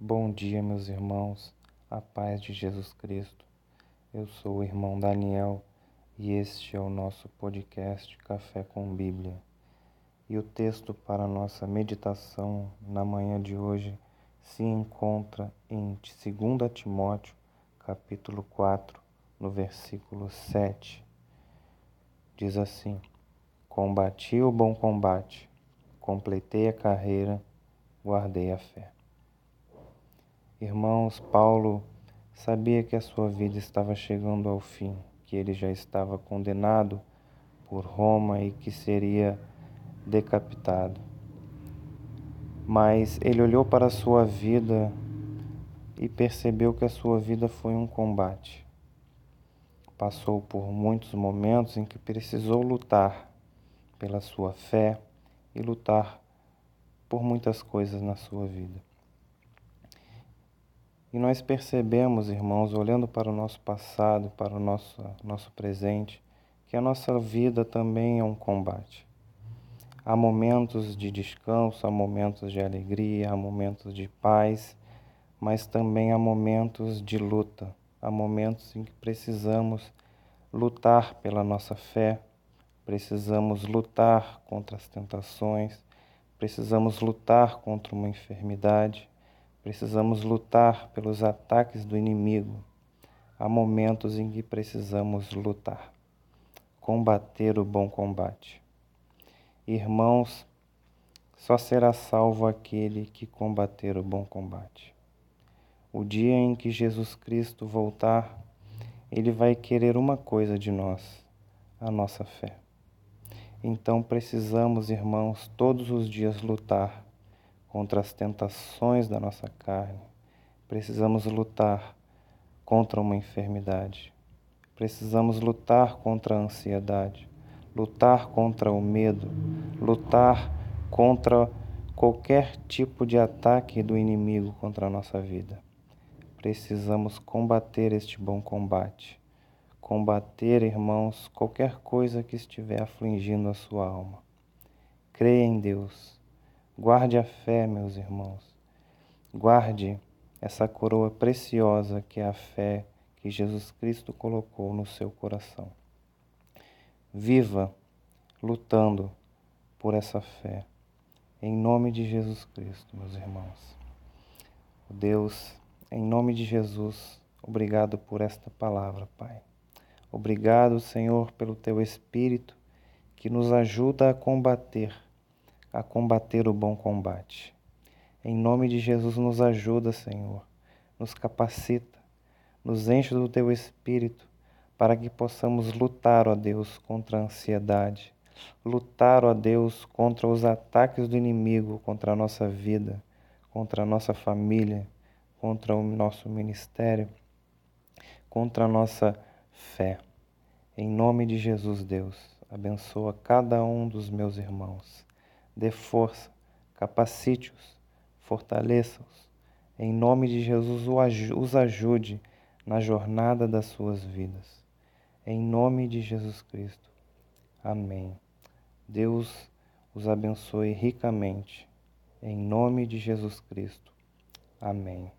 Bom dia, meus irmãos, a paz de Jesus Cristo. Eu sou o irmão Daniel e este é o nosso podcast Café com Bíblia. E o texto para nossa meditação na manhã de hoje se encontra em 2 Timóteo, capítulo 4, no versículo 7. Diz assim: Combati o bom combate, completei a carreira, guardei a fé. Irmãos, Paulo sabia que a sua vida estava chegando ao fim, que ele já estava condenado por Roma e que seria decapitado. Mas ele olhou para a sua vida e percebeu que a sua vida foi um combate. Passou por muitos momentos em que precisou lutar pela sua fé e lutar por muitas coisas na sua vida. E nós percebemos, irmãos, olhando para o nosso passado, para o nosso, nosso presente, que a nossa vida também é um combate. Há momentos de descanso, há momentos de alegria, há momentos de paz, mas também há momentos de luta, há momentos em que precisamos lutar pela nossa fé, precisamos lutar contra as tentações, precisamos lutar contra uma enfermidade Precisamos lutar pelos ataques do inimigo. Há momentos em que precisamos lutar, combater o bom combate. Irmãos, só será salvo aquele que combater o bom combate. O dia em que Jesus Cristo voltar, ele vai querer uma coisa de nós, a nossa fé. Então precisamos, irmãos, todos os dias lutar contra as tentações da nossa carne. Precisamos lutar contra uma enfermidade. Precisamos lutar contra a ansiedade, lutar contra o medo, lutar contra qualquer tipo de ataque do inimigo contra a nossa vida. Precisamos combater este bom combate. Combater, irmãos, qualquer coisa que estiver afligindo a sua alma. Creia em Deus Guarde a fé, meus irmãos. Guarde essa coroa preciosa que é a fé que Jesus Cristo colocou no seu coração. Viva lutando por essa fé. Em nome de Jesus Cristo, meus irmãos. Deus, em nome de Jesus, obrigado por esta palavra, Pai. Obrigado, Senhor, pelo teu Espírito que nos ajuda a combater a combater o bom combate. Em nome de Jesus, nos ajuda, Senhor, nos capacita, nos enche do teu espírito para que possamos lutar, ó Deus, contra a ansiedade, lutar, ó Deus, contra os ataques do inimigo, contra a nossa vida, contra a nossa família, contra o nosso ministério, contra a nossa fé. Em nome de Jesus, Deus, abençoa cada um dos meus irmãos dê força, capacite-os, fortaleça-os. Em nome de Jesus, os ajude na jornada das suas vidas. Em nome de Jesus Cristo. Amém. Deus os abençoe ricamente. Em nome de Jesus Cristo. Amém.